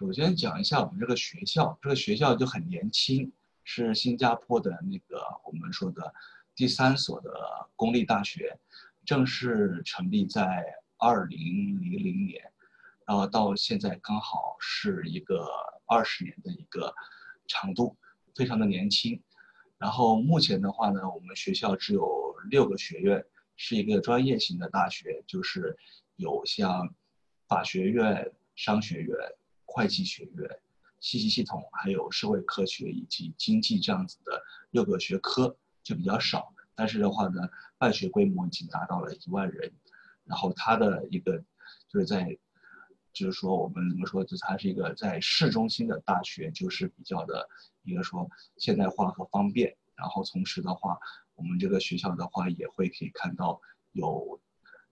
首先讲一下我们这个学校，这个学校就很年轻，是新加坡的那个我们说的第三所的公立大学，正式成立在二零零零年，然后到现在刚好是一个二十年的一个长度，非常的年轻。然后目前的话呢，我们学校只有六个学院，是一个专业型的大学，就是有像法学院、商学院。会计学院、信息系统，还有社会科学以及经济这样子的六个学科就比较少，但是的话呢，办学规模已经达到了一万人。然后它的一个就是在，就是说我们怎么说，就它是一个在市中心的大学，就是比较的一个说现代化和方便。然后同时的话，我们这个学校的话也会可以看到有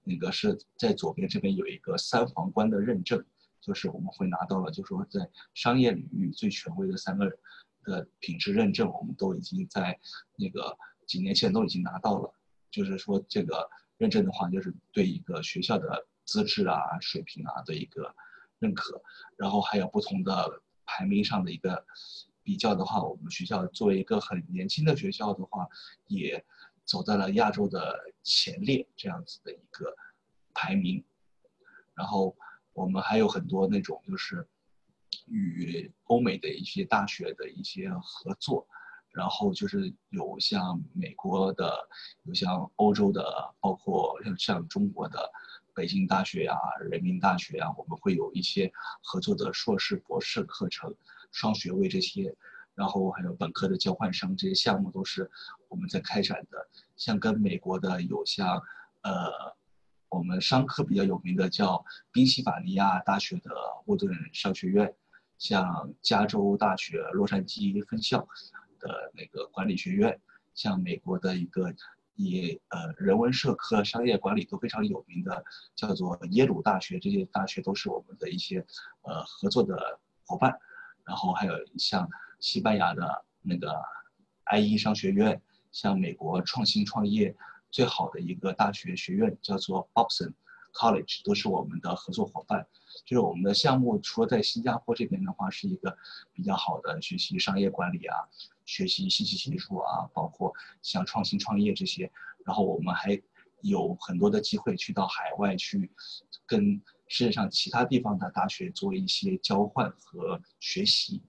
那个是在左边这边有一个三皇冠的认证。就是我们会拿到了，就是说在商业领域最权威的三个的品质认证，我们都已经在那个几年前都已经拿到了。就是说这个认证的话，就是对一个学校的资质啊、水平啊的一个认可。然后还有不同的排名上的一个比较的话，我们学校作为一个很年轻的学校的话，也走在了亚洲的前列这样子的一个排名。然后。我们还有很多那种就是与欧美的一些大学的一些合作，然后就是有像美国的，有像欧洲的，包括像像中国的北京大学呀、人民大学呀，我们会有一些合作的硕士、博士课程、双学位这些，然后还有本科的交换生这些项目都是我们在开展的。像跟美国的有像呃。我们商科比较有名的叫宾夕法尼亚大学的沃顿商学院，像加州大学洛杉矶分校的那个管理学院，像美国的一个以呃人文社科、商业管理都非常有名的叫做耶鲁大学，这些大学都是我们的一些呃合作的伙伴。然后还有像西班牙的那个 IE 商学院，像美国创新创业。最好的一个大学学院叫做 b o b s o n College，都是我们的合作伙伴。就是我们的项目，除了在新加坡这边的话，是一个比较好的学习商业管理啊，学习信息技术啊，包括像创新创业这些。然后我们还有很多的机会去到海外去，跟世界上其他地方的大学做一些交换和学习。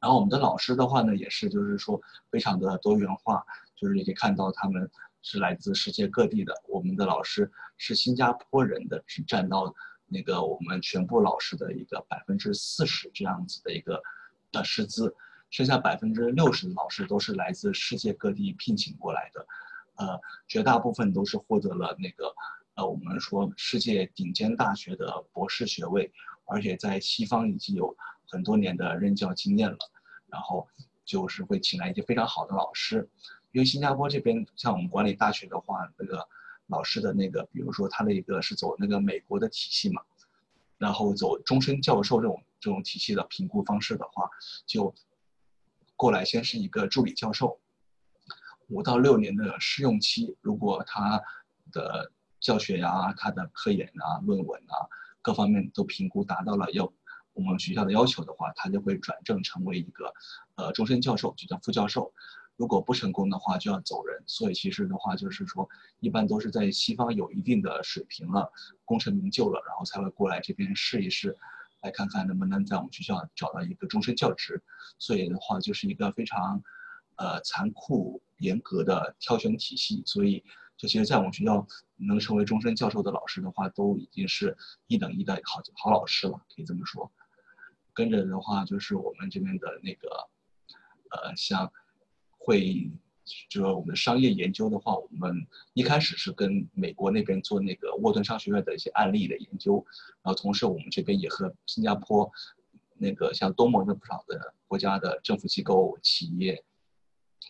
然后我们的老师的话呢，也是就是说非常的多元化。就是你可以看到他们是来自世界各地的，我们的老师是新加坡人的，只占到那个我们全部老师的一个百分之四十这样子的一个的师资，剩下百分之六十的老师都是来自世界各地聘请过来的，呃，绝大部分都是获得了那个呃我们说世界顶尖大学的博士学位，而且在西方已经有很多年的任教经验了，然后就是会请来一些非常好的老师。因为新加坡这边像我们管理大学的话，那个老师的那个，比如说他的一个是走那个美国的体系嘛，然后走终身教授这种这种体系的评估方式的话，就过来先是一个助理教授，五到六年的试用期，如果他的教学呀、他的科研啊、论文啊各方面都评估达到了要我们学校的要求的话，他就会转正成为一个呃终身教授，就叫副教授。如果不成功的话，就要走人。所以其实的话，就是说，一般都是在西方有一定的水平了，功成名就了，然后才会过来这边试一试，来看看能不能在我们学校找到一个终身教职。所以的话，就是一个非常，呃，残酷严格的挑选体系。所以，就其实，在我们学校能成为终身教授的老师的话，都已经是一等一的好好老师了，可以这么说。跟着的话，就是我们这边的那个，呃，像。会，就是我们商业研究的话，我们一开始是跟美国那边做那个沃顿商学院的一些案例的研究，然后同时我们这边也和新加坡那个像东盟的不少的国家的政府机构、企业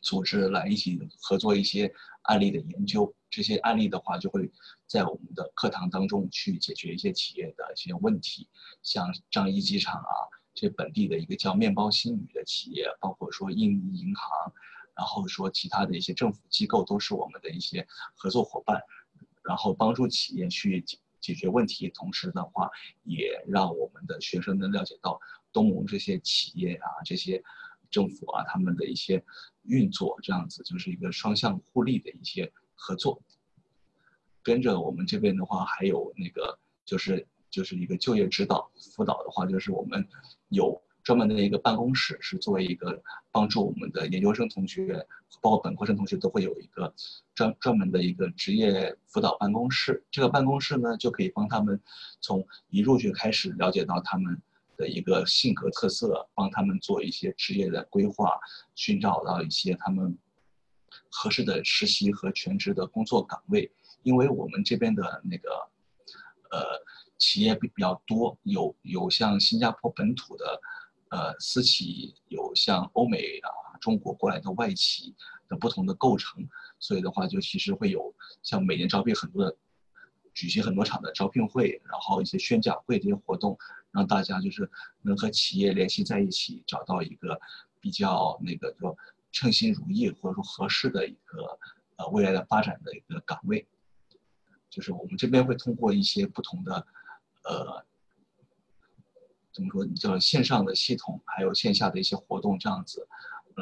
组织来一起合作一些案例的研究。这些案例的话，就会在我们的课堂当中去解决一些企业的一些问题，像樟宜机场啊，这本地的一个叫面包新语的企业，包括说印尼银行。然后说，其他的一些政府机构都是我们的一些合作伙伴，然后帮助企业去解解决问题，同时的话也让我们的学生能了解到东盟这些企业啊、这些政府啊他们的一些运作，这样子就是一个双向互利的一些合作。跟着我们这边的话，还有那个就是就是一个就业指导辅导的话，就是我们有专门的一个办公室，是作为一个帮助我们的研究生同学，包括本科生同学都会有一个专专门的一个职业辅导办公室。这个办公室呢，就可以帮他们从一入学开始了解到他们的一个性格特色，帮他们做一些职业的规划，寻找到一些他们合适的实习和全职的工作岗位。因为我们这边的那个，呃，企业比比较多，有有像新加坡本土的，呃，私企，有像欧美啊、中国过来的外企的不同的构成，所以的话就其实会有像每年招聘很多的，举行很多场的招聘会，然后一些宣讲会这些活动，让大家就是能和企业联系在一起，找到一个比较那个说称心如意或者说合适的一个呃未来的发展的一个岗位。就是我们这边会通过一些不同的，呃，怎么说你叫线上的系统，还有线下的一些活动这样子，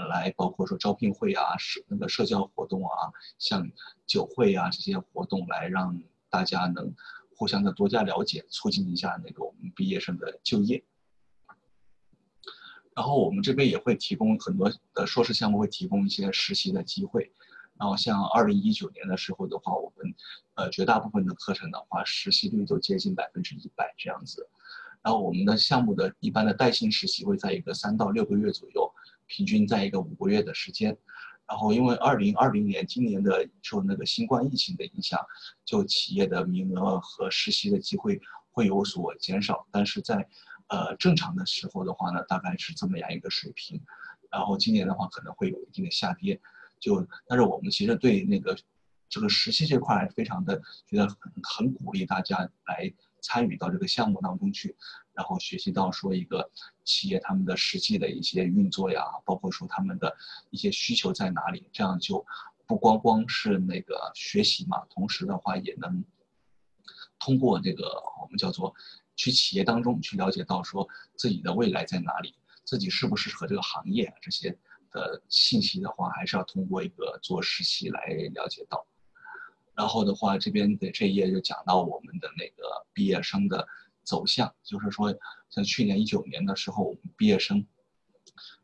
来包括说招聘会啊、社那个社交活动啊，像酒会啊这些活动，来让大家能互相的多加了解，促进一下那个我们毕业生的就业。然后我们这边也会提供很多的硕士项目，会提供一些实习的机会。然后像二零一九年的时候的话，我们呃绝大部分的课程的话，实习率都接近百分之一百这样子。然后我们的项目的一般的带薪实习会在一个三到六个月左右，平均在一个五个月的时间。然后因为二零二零年今年的受那个新冠疫情的影响，就企业的名额和实习的机会会有所减少。但是在呃正常的时候的话呢，大概是这么样一个水平。然后今年的话可能会有一定的下跌。就，但是我们其实对那个这个实习这块非常的觉得很很鼓励大家来参与到这个项目当中去，然后学习到说一个企业他们的实际的一些运作呀，包括说他们的一些需求在哪里，这样就不光光是那个学习嘛，同时的话也能通过这个我们叫做去企业当中去了解到说自己的未来在哪里，自己适不适合这个行业这些。的信息的话，还是要通过一个做实习来了解到。然后的话，这边的这一页就讲到我们的那个毕业生的走向，就是说，像去年一九年的时候，我们毕业生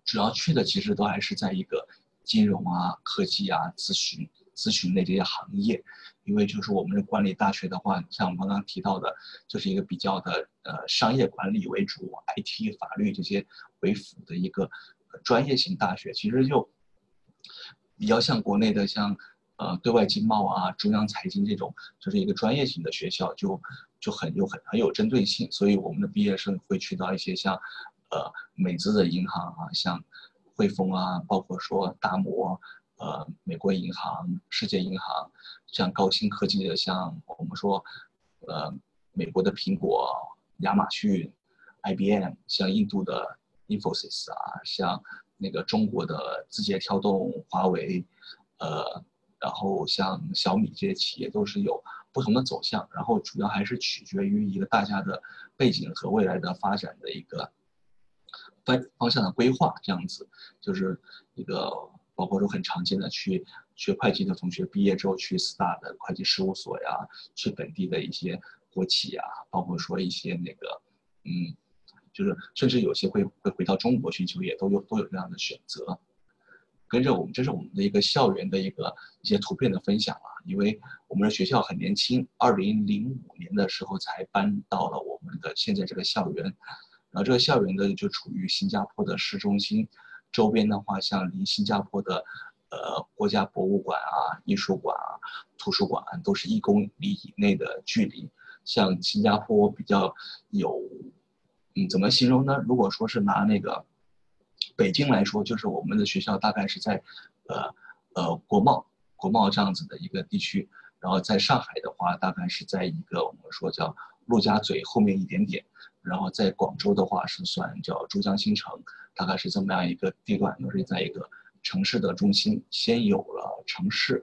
主要去的其实都还是在一个金融啊、科技啊、咨询、咨询类这些行业，因为就是我们的管理大学的话，像我们刚刚提到的，就是一个比较的呃商业管理为主，IT、法律这些为辅的一个。专业型大学其实就比较像国内的像呃对外经贸啊、中央财经这种，就是一个专业型的学校，就就很有很很有针对性。所以我们的毕业生会去到一些像呃美资的银行啊，像汇丰啊，包括说大摩、呃美国银行、世界银行，像高新科技的，像我们说呃美国的苹果、亚马逊、IBM，像印度的。Infosys 啊，像那个中国的字节跳动、华为，呃，然后像小米这些企业都是有不同的走向，然后主要还是取决于一个大家的背景和未来的发展的一个方方向的规划，这样子就是一个包括说很常见的去学会计的同学毕业之后去四大的会计事务所呀，去本地的一些国企呀，包括说一些那个嗯。就是，甚至有些会会回到中国去就业，都有都有这样的选择。跟着我们，这是我们的一个校园的一个一些图片的分享啊。因为我们的学校很年轻，二零零五年的时候才搬到了我们的现在这个校园。然后这个校园呢，就处于新加坡的市中心，周边的话，像离新加坡的呃国家博物馆啊、艺术馆啊、图书馆都是一公里以内的距离。像新加坡比较有。嗯，怎么形容呢？如果说是拿那个北京来说，就是我们的学校大概是在呃呃国贸国贸这样子的一个地区，然后在上海的话，大概是在一个我们说叫陆家嘴后面一点点，然后在广州的话是算叫珠江新城，大概是这么样一个地段，就是在一个城市的中心，先有了城市，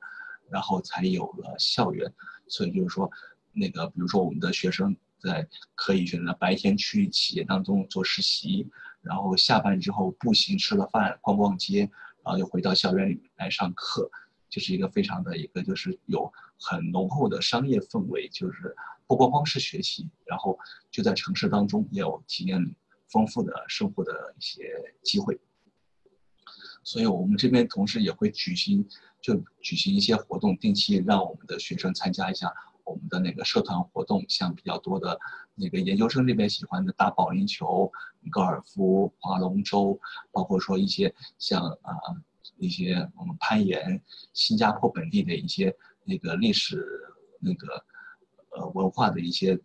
然后才有了校园，所以就是说。那个比如说我们的学生在可以选择白天去企业当中做实习，然后下班之后步行吃了饭逛逛街，然后又回到校园里来上课，就是一个非常的一个就是有很浓厚的商业氛围，就是不光光是学习，然后就在城市当中也有体验丰富的生活的一些机会。所以我们这边同时也会举行，就举行一些活动，定期让我们的学生参加一下我们的那个社团活动，像比较多的那个研究生这边喜欢的打保龄球、高尔夫、划龙舟，包括说一些像啊一些我们攀岩，新加坡本地的一些那个历史那个呃文化的一些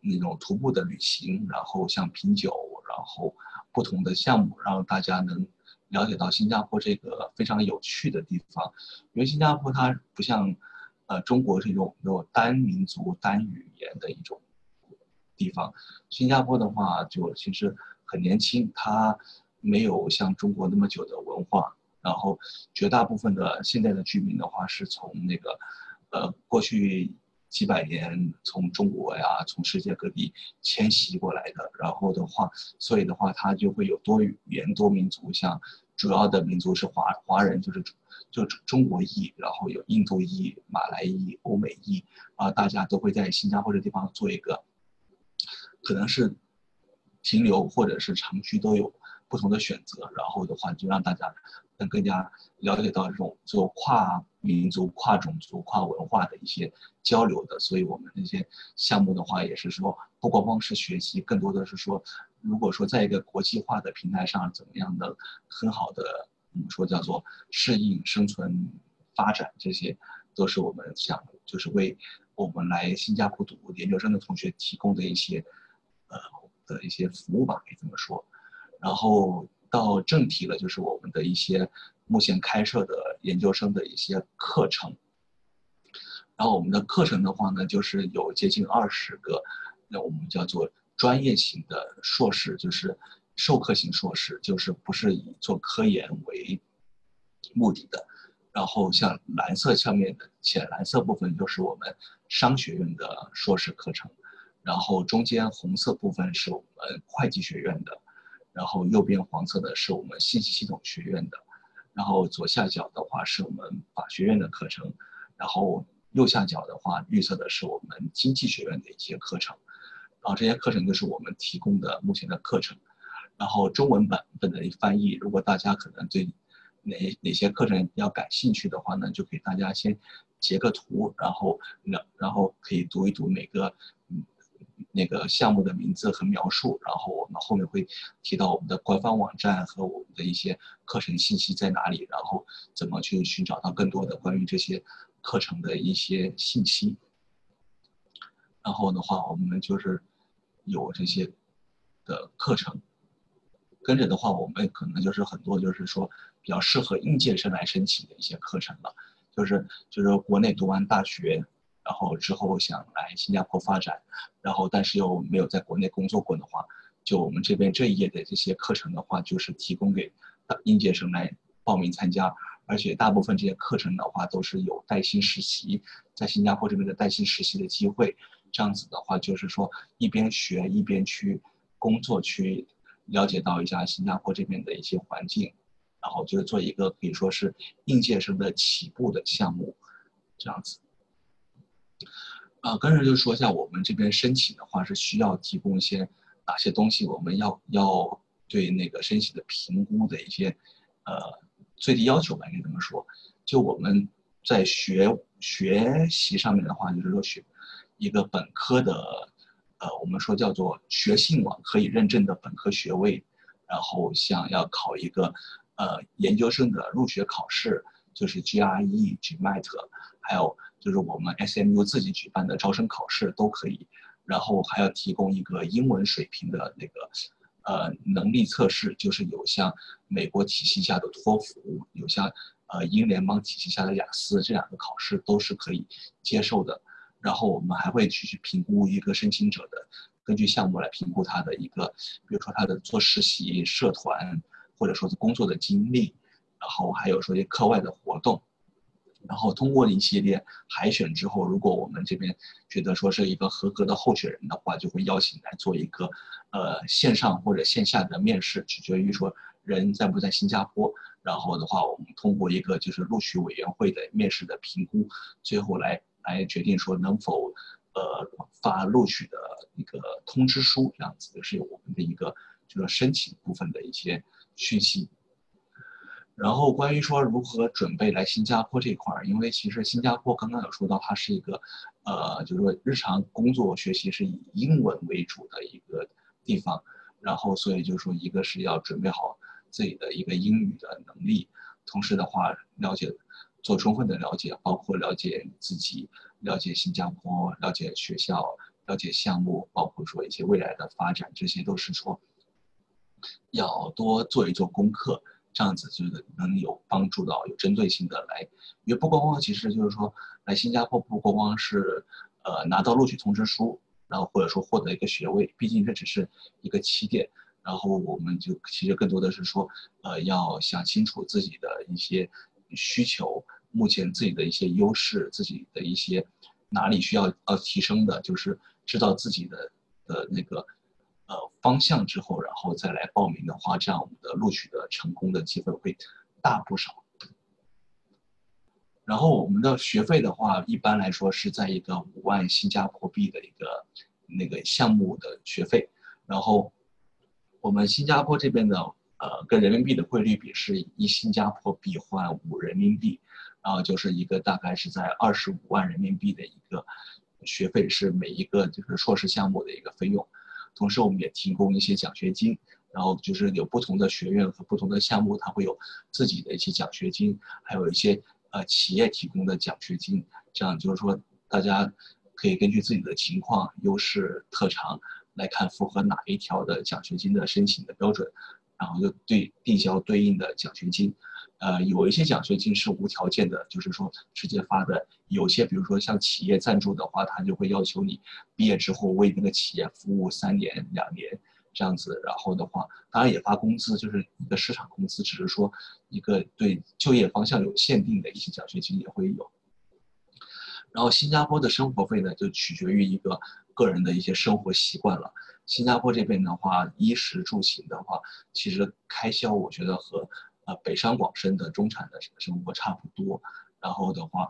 那种徒步的旅行，然后像品酒，然后不同的项目，让大家能。了解到新加坡这个非常有趣的地方，因为新加坡它不像，呃，中国这种有单民族单语言的一种地方。新加坡的话，就其实很年轻，它没有像中国那么久的文化。然后绝大部分的现在的居民的话，是从那个，呃，过去几百年从中国呀，从世界各地迁徙过来的。然后的话，所以的话，它就会有多语言多民族，像。主要的民族是华华人，就是就中国裔，然后有印度裔、马来裔、欧美裔，啊，大家都会在新加坡这地方做一个，可能是停留或者是长居都有不同的选择。然后的话，就让大家能更加了解到这种做跨民族、跨种族、跨文化的一些交流的。所以我们那些项目的话，也是说不光光是学习，更多的是说。如果说在一个国际化的平台上，怎么样的很好的，我们说叫做适应、生存、发展，这些都是我们想就是为我们来新加坡读研究生的同学提供的一些，呃的一些服务吧，可以这么说。然后到正题了，就是我们的一些目前开设的研究生的一些课程。然后我们的课程的话呢，就是有接近二十个，那我们叫做。专业型的硕士就是授课型硕士，就是不是以做科研为目的的。然后像蓝色上面的浅蓝色部分就是我们商学院的硕士课程，然后中间红色部分是我们会计学院的，然后右边黄色的是我们信息系统学院的，然后左下角的话是我们法学院的课程，然后右下角的话绿色的是我们经济学院的一些课程。然后这些课程就是我们提供的目前的课程，然后中文版本的翻译，如果大家可能对哪哪些课程比较感兴趣的话呢，就给大家先截个图，然后然然后可以读一读每个那个项目的名字和描述，然后我们后面会提到我们的官方网站和我们的一些课程信息在哪里，然后怎么去寻找到更多的关于这些课程的一些信息。然后的话，我们就是。有这些的课程，跟着的话，我们可能就是很多就是说比较适合应届生来申请的一些课程了，就是就是国内读完大学，然后之后想来新加坡发展，然后但是又没有在国内工作过的话，就我们这边这一页的这些课程的话，就是提供给应届生来报名参加，而且大部分这些课程的话都是有带薪实习，在新加坡这边的带薪实习的机会。这样子的话，就是说一边学一边去工作，去了解到一下新加坡这边的一些环境，然后就是做一个可以说是应届生的起步的项目，这样子。啊，跟着就说一下我们这边申请的话是需要提供一些哪些东西，我们要要对那个申请的评估的一些呃最低要求吧，应该这么说。就我们在学学习上面的话，就是说学。一个本科的，呃，我们说叫做学信网可以认证的本科学位，然后想要考一个，呃，研究生的入学考试，就是 GRE、GMAT，还有就是我们 SMU 自己举办的招生考试都可以，然后还要提供一个英文水平的那个，呃，能力测试，就是有像美国体系下的托福，有像呃英联邦体系下的雅思这两个考试都是可以接受的。然后我们还会去去评估一个申请者的，根据项目来评估他的一个，比如说他的做实习、社团，或者说是工作的经历，然后还有说一些课外的活动，然后通过一系列海选之后，如果我们这边觉得说是一个合格的候选人的话，就会邀请来做一个，呃，线上或者线下的面试，取决于说人在不在新加坡。然后的话，我们通过一个就是录取委员会的面试的评估，最后来来决定说能否，呃，发录取的一个通知书，这样子是我们的一个就是申请部分的一些讯息。然后关于说如何准备来新加坡这块儿，因为其实新加坡刚刚有说到它是一个，呃，就是说日常工作学习是以英文为主的一个地方，然后所以就是说一个是要准备好自己的一个英语的能力，同时的话了解，做充分的了解，包括了解自己，了解新加坡，了解学校，了解项目，包括说一些未来的发展，这些都是说要多做一做功课。这样子就是能有帮助到有针对性的来，因为不光光其实就是说来新加坡不光光是呃拿到录取通知书，然后或者说获得一个学位，毕竟这只是一个起点，然后我们就其实更多的是说呃要想清楚自己的一些需求，目前自己的一些优势，自己的一些哪里需要要提升的，就是知道自己的的那个。呃，方向之后，然后再来报名的话，这样我们的录取的成功的机会会大不少。然后我们的学费的话，一般来说是在一个五万新加坡币的一个那个项目的学费。然后我们新加坡这边的呃，跟人民币的汇率比是一新加坡币换五人民币，然后就是一个大概是在二十五万人民币的一个学费，是每一个就是硕士项目的一个费用。同时，我们也提供一些奖学金，然后就是有不同的学院和不同的项目，它会有自己的一些奖学金，还有一些呃企业提供的奖学金。这样就是说，大家可以根据自己的情况、优势、特长来看符合哪一条的奖学金的申请的标准，然后就对递交对应的奖学金。呃，有一些奖学金是无条件的，就是说直接发的；有些，比如说像企业赞助的话，他就会要求你毕业之后为那个企业服务三年、两年这样子。然后的话，当然也发工资，就是一个市场工资，只是说一个对就业方向有限定的一些奖学金也会有。然后新加坡的生活费呢，就取决于一个个人的一些生活习惯了。新加坡这边的话，衣食住行的话，其实开销我觉得和。呃，北上广深的中产的生活差不多，然后的话，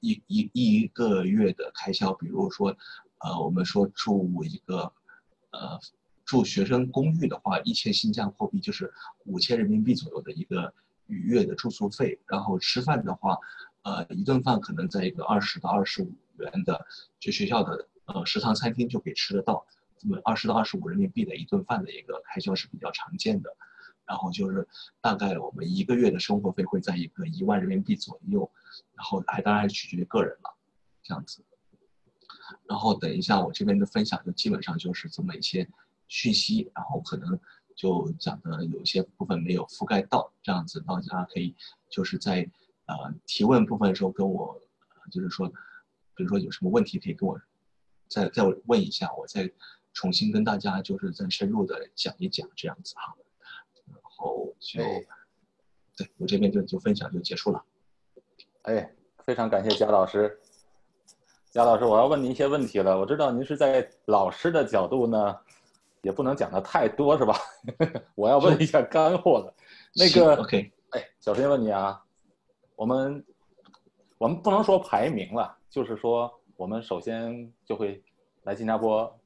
一一一个月的开销，比如说，呃，我们说住一个，呃，住学生公寓的话，一千新加坡币就是五千人民币左右的一个愉悦的住宿费，然后吃饭的话，呃，一顿饭可能在一个二十到二十五元的，就学校的呃食堂餐厅就可以吃得到，二十到二十五人民币的一顿饭的一个开销是比较常见的。然后就是大概我们一个月的生活费会在一个一万人民币左右，然后还当然取决于个人了，这样子。然后等一下我这边的分享就基本上就是这么一些讯息，然后可能就讲的有些部分没有覆盖到，这样子大家可以就是在呃提问部分的时候跟我，就是说，比如说有什么问题可以跟我再再问一下，我再重新跟大家就是再深入的讲一讲这样子哈。然后就，对我这边就就分享就结束了。哎，非常感谢贾老师。贾老师，我要问您一些问题了。我知道您是在老师的角度呢，也不能讲的太多，是吧？我要问一下干货了。那个，OK。哎，小陈问你啊，我们我们不能说排名了，就是说我们首先就会来新加坡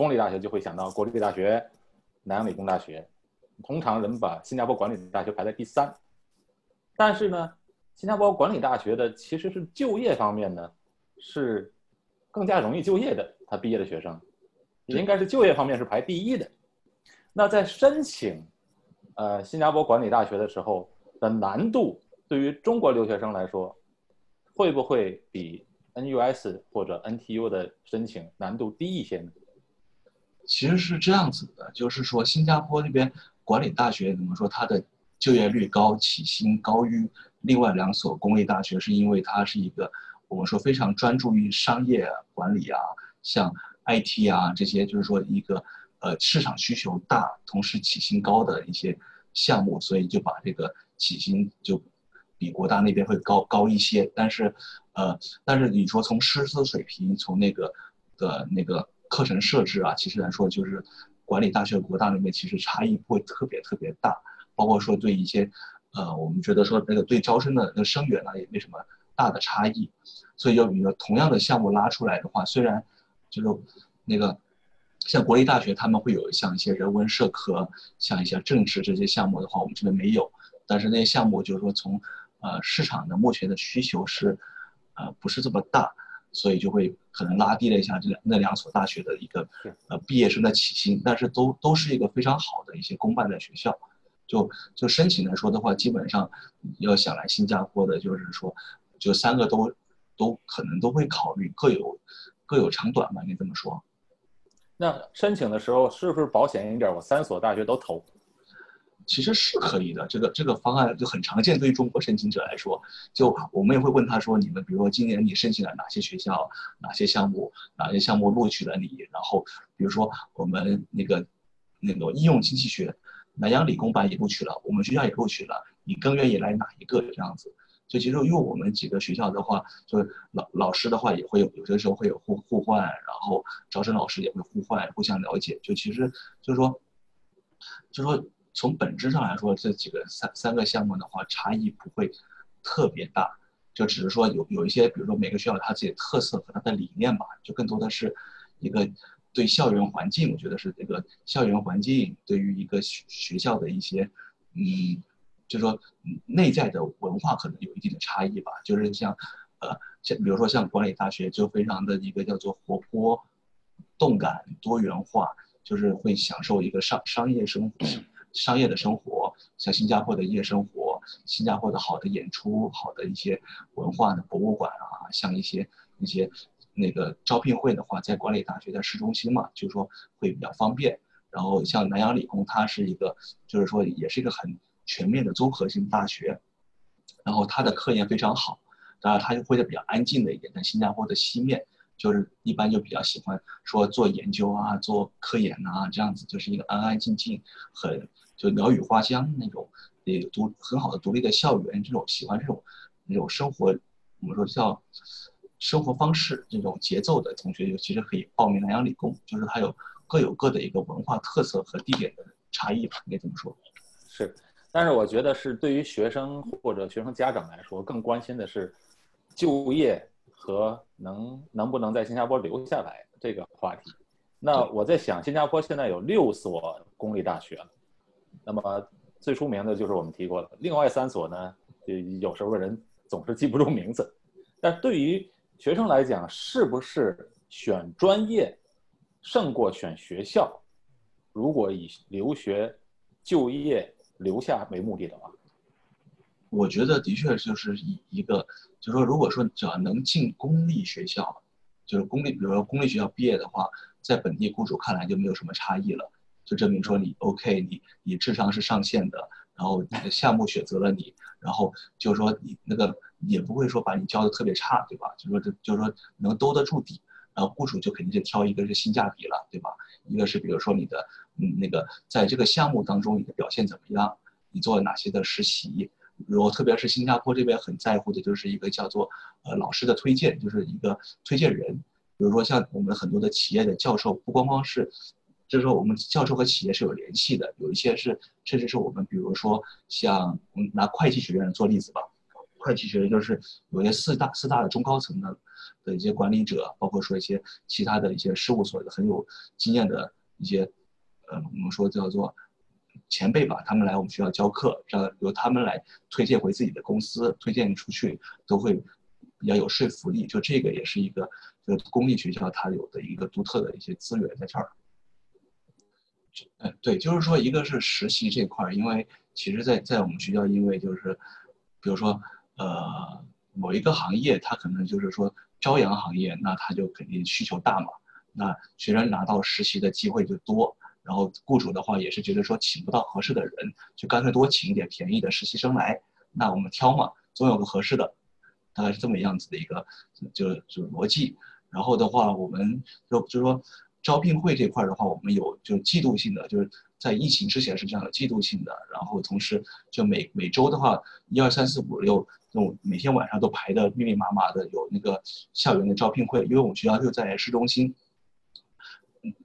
公立大学，就会想到国立大学、南洋理工大学。通常人们把新加坡管理大学排在第三，但是呢，新加坡管理大学的其实是就业方面呢，是更加容易就业的。他毕业的学生，应该是就业方面是排第一的。那在申请，呃，新加坡管理大学的时候的难度，对于中国留学生来说，会不会比 NUS 或者 NTU 的申请难度低一些呢？其实是这样子的，就是说新加坡那边。管理大学怎么说？它的就业率高，起薪高于另外两所公立大学，是因为它是一个我们说非常专注于商业管理啊，像 IT 啊这些，就是说一个呃市场需求大，同时起薪高的一些项目，所以就把这个起薪就比国大那边会高高一些，但是，呃，但是你说从师资水平，从那个的那个课程设置啊，其实来说就是管理大学国大那边其实差异不会特别特别大，包括说对一些，呃，我们觉得说那个对招生的那个生源呢也没什么大的差异，所以就比如说同样的项目拉出来的话，虽然就是那个。像国立大学，他们会有像一些人文社科，像一些政治这些项目的话，我们这边没有。但是那些项目就是说从，呃，市场的目前的需求是，呃，不是这么大，所以就会可能拉低了一下这两那两所大学的一个，呃，毕业生的起薪。但是都都是一个非常好的一些公办的学校，就就申请来说的话，基本上要想来新加坡的，就是说，就三个都都可能都会考虑，各有各有长短吧，应该这么说。那申请的时候是不是保险一点？我三所大学都投，其实是可以的。这个这个方案就很常见，对于中国申请者来说，就我们也会问他说：你们比如说今年你申请了哪些学校，哪些项目，哪些项目录取了你？然后比如说我们那个那个应用经济学，南洋理工班也录取了，我们学校也录取了，你更愿意来哪一个这样子？就其实，因为我们几个学校的话，就老老师的话也会有，有些时候会有互互换，然后招生老师也会互换，互相了解。就其实，就是说，就说，从本质上来说，这几个三三个项目的话，差异不会特别大，就只是说有有一些，比如说每个学校它自己的特色和它的理念吧，就更多的是一个对校园环境，我觉得是这个校园环境对于一个学学校的一些，嗯。就是说，内在的文化可能有一定的差异吧。就是像，呃，像比如说像管理大学，就非常的一个叫做活泼、动感、多元化，就是会享受一个商商业生活、商业的生活，像新加坡的夜生活，新加坡的好的演出、好的一些文化的博物馆啊，像一些一些那个招聘会的话，在管理大学在市中心嘛，就是说会比较方便。然后像南洋理工，它是一个，就是说也是一个很。全面的综合性大学，然后它的科研非常好，当然它就会在比较安静的一点。在新加坡的西面，就是一般就比较喜欢说做研究啊，做科研啊，这样子就是一个安安静静，很就鸟语花香那种，也独很好的独立的校园。这种喜欢这种那种生活，我们说叫生活方式这种节奏的同学，就其实可以报名南洋理工，就是它有各有各的一个文化特色和地点的差异吧，应该这么说。是。但是我觉得是对于学生或者学生家长来说，更关心的是就业和能能不能在新加坡留下来这个话题。那我在想，新加坡现在有六所公立大学了，那么最出名的就是我们提过的，另外三所呢，有时候人总是记不住名字。但对于学生来讲，是不是选专业胜过选学校？如果以留学、就业。留下为目的的话，我觉得的确就是以一个，就是说，如果说只要能进公立学校，就是公立，比如说公立学校毕业的话，在本地雇主看来就没有什么差异了，就证明说你 OK，你你智商是上线的，然后你的项目选择了你，然后就是说你那个也不会说把你教的特别差，对吧？就说这就是说能兜得住底，然后雇主就肯定是挑一个是性价比了，对吧？一个是比如说你的。嗯，那个在这个项目当中，你的表现怎么样？你做了哪些的实习？如果特别是新加坡这边很在乎的，就是一个叫做呃老师的推荐，就是一个推荐人。比如说像我们很多的企业的教授，不光光是，就是说我们教授和企业是有联系的，有一些是甚至是我们，比如说像我们拿会计学院做例子吧，会计学院就是有些四大四大的中高层的的一些管理者，包括说一些其他的一些事务所的很有经验的一些。呃，我们说叫做前辈吧，他们来我们学校教课，让由他们来推荐回自己的公司，推荐出去都会比较有说服力。就这个也是一个，就公立学校它有的一个独特的一些资源在这儿。嗯，对，就是说一个是实习这块儿，因为其实，在在我们学校，因为就是，比如说呃某一个行业，它可能就是说朝阳行业，那它就肯定需求大嘛，那学生拿到实习的机会就多。然后雇主的话也是觉得说请不到合适的人，就干脆多请一点便宜的实习生来。那我们挑嘛，总有个合适的，大概是这么样子的一个就就逻辑。然后的话，我们就就是说招聘会这块的话，我们有就季度性的，就是在疫情之前是这样的季度性的，然后同时就每每周的话，一二三四五六，那种每天晚上都排的密密麻麻的，有那个校园的招聘会，因为我们学校就在市中心，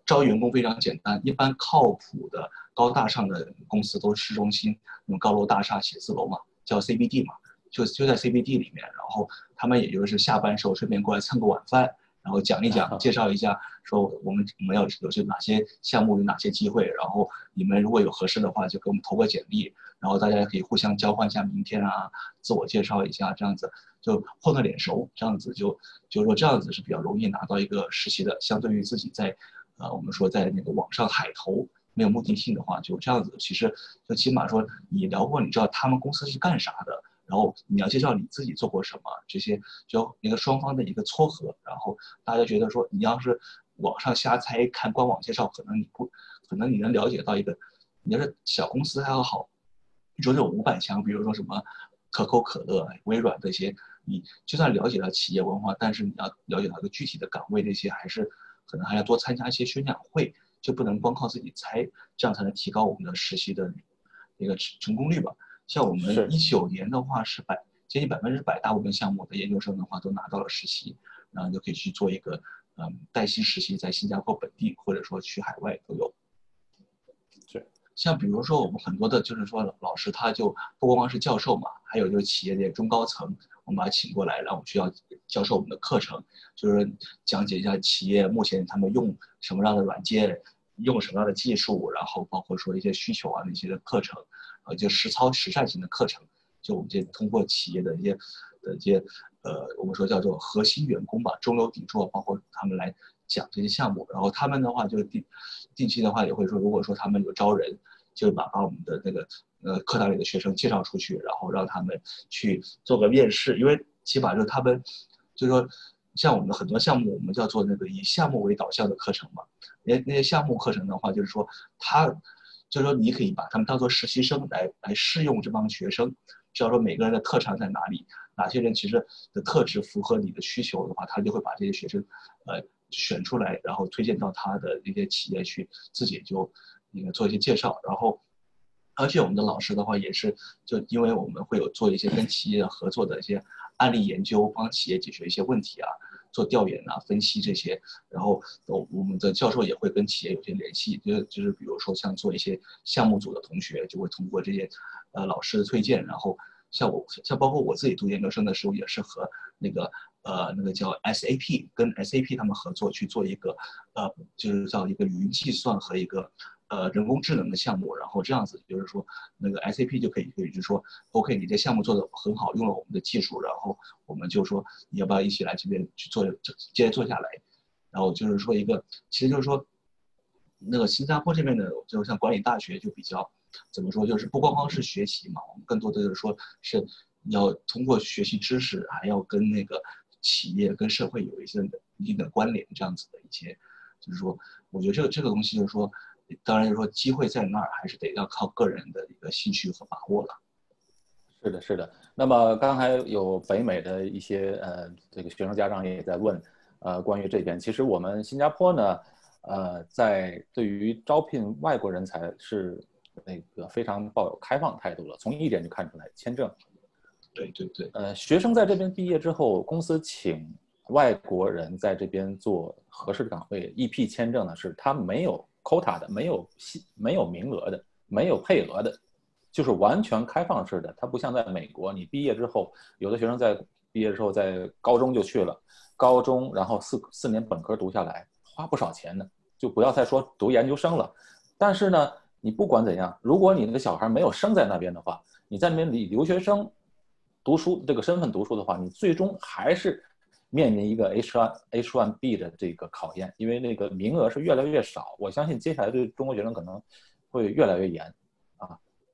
招员工非常简单，一般靠谱的高大上的公司都是市中心那种高楼大厦写字楼嘛，叫 CBD 嘛，就就在 CBD 里面，然后他们也就是下班时候顺便过来蹭个晚饭。然后讲一讲，介绍一下，说我们我们要有些哪些项目，有哪些机会。然后你们如果有合适的话，就给我们投个简历。然后大家可以互相交换一下名片啊，自我介绍一下，这样子就混个脸熟。这样子就就是说这样子是比较容易拿到一个实习的。相对于自己在，呃，我们说在那个网上海投没有目的性的话，就这样子，其实就起码说你聊过，你知道他们公司是干啥的。然后你要介绍你自己做过什么，这些就一个双方的一个撮合。然后大家觉得说，你要是网上瞎猜，看官网介绍，可能你不，可能你能了解到一个，你要是小公司还要好，你说这种五百强，比如说什么可口可乐、微软这些，你就算了解了企业文化，但是你要了解到一个具体的岗位，这些还是可能还要多参加一些宣讲会，就不能光靠自己猜，这样才能提高我们的实习的一个成成功率吧。像我们一九年的话是百接近百分之百，大部分项目的研究生的话都拿到了实习，然后就可以去做一个嗯带薪实习，在新加坡本地或者说去海外都有。是，像比如说我们很多的就是说老师他就不光光是教授嘛，还有就是企业的中高层，我们把他请过来，然后需要教授我们的课程，就是讲解一下企业目前他们用什么样的软件，用什么样的技术，然后包括说一些需求啊那些的课程。呃，就实操实战型的课程，就我们这通过企业的一些的一些呃，我们说叫做核心员工吧，中流砥柱，包括他们来讲这些项目。然后他们的话就定定期的话也会说，如果说他们有招人，就把把我们的那个呃课堂里的学生介绍出去，然后让他们去做个面试。因为起码就是他们就说，像我们的很多项目，我们叫做那个以项目为导向的课程嘛。那那些项目课程的话，就是说他。就是说，你可以把他们当做实习生来来试用这帮学生，只要说每个人的特长在哪里，哪些人其实的特质符合你的需求的话，他就会把这些学生，呃，选出来，然后推荐到他的那些企业去，自己就那个做一些介绍。然后，而且我们的老师的话也是，就因为我们会有做一些跟企业合作的一些案例研究，帮企业解决一些问题啊。做调研啊，分析这些，然后我我们的教授也会跟企业有些联系，就就是比如说像做一些项目组的同学，就会通过这些，呃老师的推荐，然后像我像包括我自己读研究生的时候，也是和那个呃那个叫 SAP 跟 SAP 他们合作去做一个，呃就是叫一个云计算和一个。呃，人工智能的项目，然后这样子就是说，那个 SAP 就可以可以就说，OK，你这项目做的很好，用了我们的技术，然后我们就说你要不要一起来这边去做，接着做下来，然后就是说一个，其实就是说，那个新加坡这边的，就像管理大学就比较怎么说，就是不光光是学习嘛，我们更多的就是说是要通过学习知识，还要跟那个企业跟社会有一些一定的关联，这样子的一些，就是说，我觉得这个这个东西就是说。当然，就是说机会在那儿，还是得要靠个人的一个兴趣和把握了。是的，是的。那么刚才有北美的一些呃，这个学生家长也在问，呃，关于这边，其实我们新加坡呢，呃，在对于招聘外国人才是那个非常抱有开放态度的。从一点就看出来，签证。对对对。呃，学生在这边毕业之后，公司请外国人在这边做合适的岗位，EP 签证呢，是他没有。Quota 的没有没有名额的，没有配额的，就是完全开放式的。它不像在美国，你毕业之后，有的学生在毕业之后在高中就去了，高中然后四四年本科读下来，花不少钱呢，就不要再说读研究生了。但是呢，你不管怎样，如果你那个小孩没有生在那边的话，你在那边以留学生读书这个身份读书的话，你最终还是。面临一个 H1 H1B 的这个考验，因为那个名额是越来越少，我相信接下来对中国学生可能会越来越严，啊，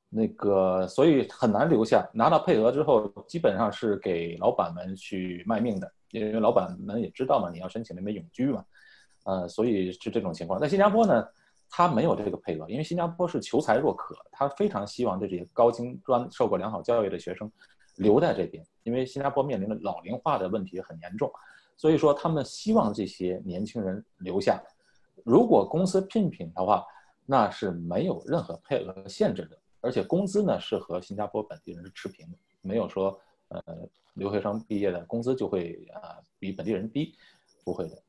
那个所以很难留下。拿到配额之后，基本上是给老板们去卖命的，因为老板们也知道嘛，你要申请那边永居嘛，呃，所以是这种情况。在新加坡呢，他没有这个配额，因为新加坡是求才若渴，他非常希望这些高精专、受过良好教育的学生。留在这边，因为新加坡面临的老龄化的问题很严重，所以说他们希望这些年轻人留下。如果公司聘请的话，那是没有任何配额限制的，而且工资呢是和新加坡本地人是持平的，没有说呃留学生毕业的工资就会啊比本地人低，不会的。